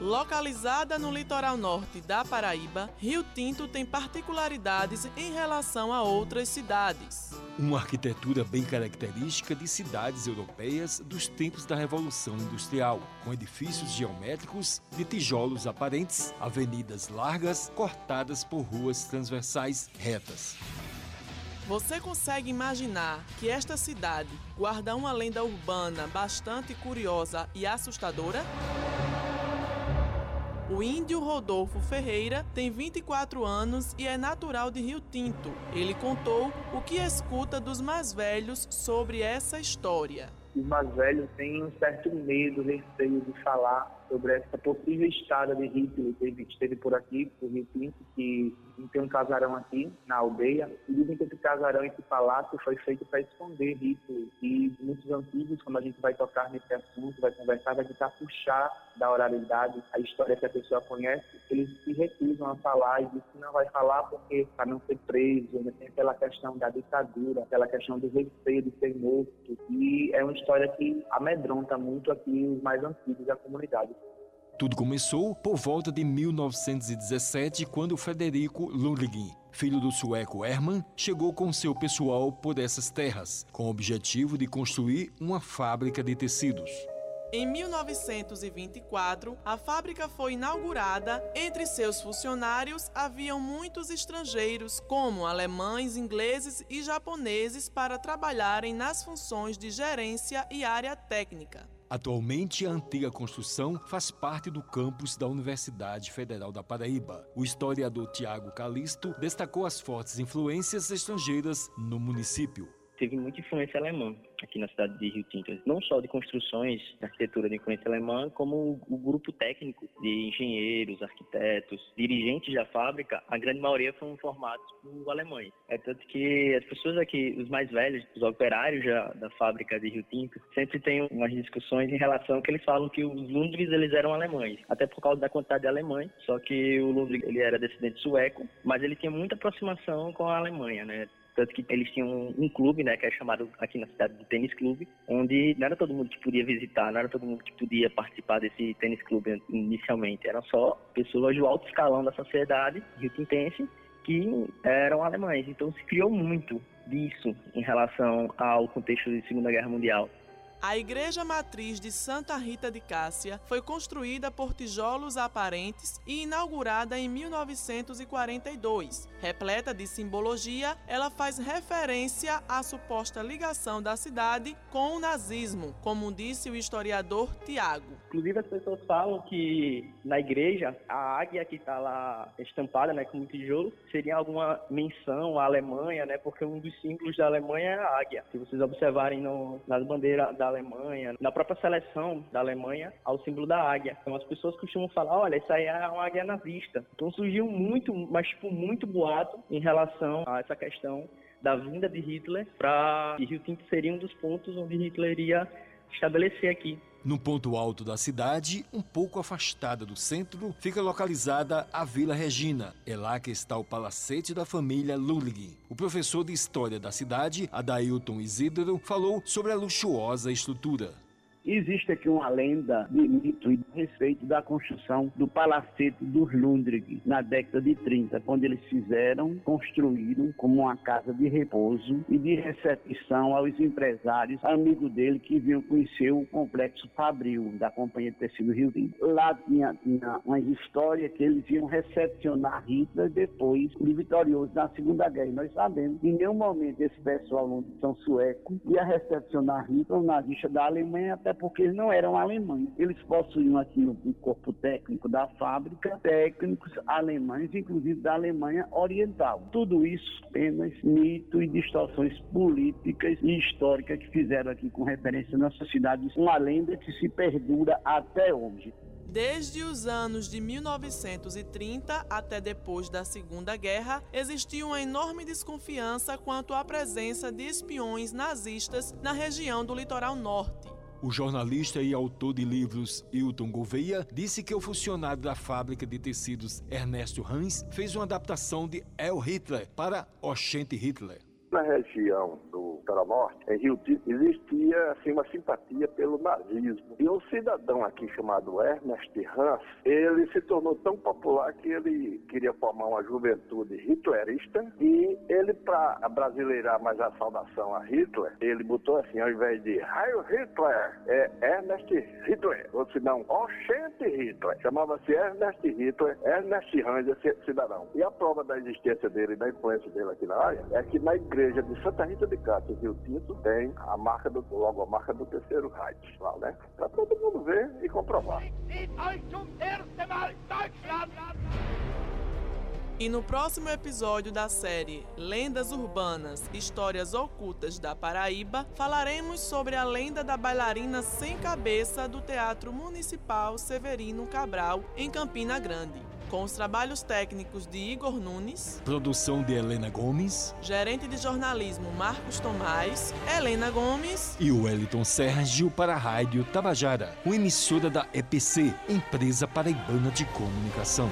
Localizada no litoral norte da Paraíba, Rio Tinto tem particularidades em relação a outras cidades. Uma arquitetura bem característica de cidades europeias dos tempos da Revolução Industrial, com edifícios geométricos de tijolos aparentes, avenidas largas cortadas por ruas transversais retas. Você consegue imaginar que esta cidade guarda uma lenda urbana bastante curiosa e assustadora? O índio Rodolfo Ferreira tem 24 anos e é natural de Rio Tinto. Ele contou o que escuta dos mais velhos sobre essa história. Os mais velhos têm um certo medo, receio de falar sobre essa possível estada de Hitler que esteve por aqui, por Rio Tinto, que tem um casarão aqui na aldeia. E dizem que esse casarão, esse palácio, foi feito para esconder Hitler. E muitos antigos, quando a gente vai tocar nesse assunto, vai conversar, vai tentar puxar da oralidade a história que a pessoa conhece, eles se recusam a falar e dizem que não vai falar porque para não ser preso, né? tem aquela questão da ditadura, aquela questão do receio de ser morto. E é uma história que amedronta muito aqui os mais antigos da comunidade. Tudo começou por volta de 1917, quando Frederico Ludwig, filho do sueco Hermann, chegou com seu pessoal por essas terras, com o objetivo de construir uma fábrica de tecidos. Em 1924, a fábrica foi inaugurada. Entre seus funcionários haviam muitos estrangeiros, como alemães, ingleses e japoneses, para trabalharem nas funções de gerência e área técnica. Atualmente, a antiga construção faz parte do campus da Universidade Federal da Paraíba. O historiador Tiago Calisto destacou as fortes influências estrangeiras no município. Teve muita influência alemã aqui na cidade de Rio Tinto, não só de construções de arquitetura de influência alemã, como o grupo técnico de engenheiros, arquitetos, dirigentes da fábrica, a grande maioria foram formados por alemães. É tanto que as pessoas aqui, os mais velhos, os operários já, da fábrica de Rio Tinto, sempre têm umas discussões em relação que eles falam que os Lundgren eles eram alemães, até por causa da quantidade de alemães, só que o Lundgren ele era descendente sueco, mas ele tinha muita aproximação com a Alemanha, né? Tanto que eles tinham um, um, clube, né, que é chamado aqui na cidade de tênis clube, onde não era todo mundo que podia visitar, não era todo mundo que podia participar desse tênis clube inicialmente, eram só pessoas do alto escalão da sociedade rio-tintense que eram alemães. Então se criou muito disso em relação ao contexto da Segunda Guerra Mundial. A igreja matriz de Santa Rita de Cássia foi construída por tijolos aparentes e inaugurada em 1942. Repleta de simbologia, ela faz referência à suposta ligação da cidade com o nazismo, como disse o historiador Tiago. Inclusive as pessoas falam que na igreja a águia que está lá estampada, né, com um tijolo, seria alguma menção à Alemanha, né, porque um dos símbolos da Alemanha é a águia. Se vocês observarem no, nas bandeiras da Alemanha, na própria seleção da Alemanha, ao símbolo da águia. Então as pessoas costumam falar, olha, isso aí é uma águia nazista. Então surgiu muito, mas tipo, muito boato em relação a essa questão da vinda de Hitler para Rio Tinto seria um dos pontos onde Hitler iria estabelecer aqui. No ponto alto da cidade, um pouco afastada do centro, fica localizada a Vila Regina. É lá que está o palacete da família Lulig. O professor de História da cidade, Adailton Isidro, falou sobre a luxuosa estrutura. Existe aqui uma lenda de mito e de respeito da construção do palacete dos Lundrig na década de 30, quando eles fizeram, construíram como uma casa de repouso e de recepção aos empresários, amigos dele que vinham conhecer o complexo Fabril da Companhia de Tecido Rio Tinto. Lá tinha, tinha uma história que eles iam recepcionar Hitler depois de vitorioso na Segunda Guerra. E nós sabemos que em nenhum momento esse pessoal são sueco ia recepcionar Hitler, o nazista da Alemanha, até porque eles não eram alemães. Eles possuíam aqui no, corpo técnico da fábrica técnicos alemães, inclusive da Alemanha Oriental. Tudo isso apenas mito e distorções políticas e históricas que fizeram aqui com referência na sociedade uma lenda que se perdura até hoje. Desde os anos de 1930 até depois da Segunda Guerra, existiu uma enorme desconfiança quanto à presença de espiões nazistas na região do litoral norte. O jornalista e autor de livros Hilton Gouveia disse que o funcionário da fábrica de tecidos Ernesto Hans fez uma adaptação de El Hitler para Oshente Hitler. Na região do fronteira norte, em Rio Tinto, existia assim, uma simpatia pelo nazismo. E um cidadão aqui chamado Ernest Hans, ele se tornou tão popular que ele queria formar uma juventude hitlerista e ele, para brasileirar mais a saudação a Hitler, ele botou assim, ao invés de Heil Hitler, é Ernest Hitler, ou se não, Oxente Hitler. Chamava-se Ernest Hitler, Ernest Hans, esse cidadão. E a prova da existência dele da influência dele aqui na área é que na igreja de Santa Rita de Castro, Rio Tinto, tem a marca do, logo a marca do terceiro Reich lá, né? Para todo mundo ver e comprovar. E no próximo episódio da série Lendas Urbanas Histórias Ocultas da Paraíba, falaremos sobre a lenda da bailarina sem cabeça do Teatro Municipal Severino Cabral, em Campina Grande. Com os trabalhos técnicos de Igor Nunes, produção de Helena Gomes, gerente de jornalismo Marcos Tomás, Helena Gomes e Wellington Sérgio para a Rádio Tabajara, uma emissora da EPC, Empresa Paraibana de Comunicação.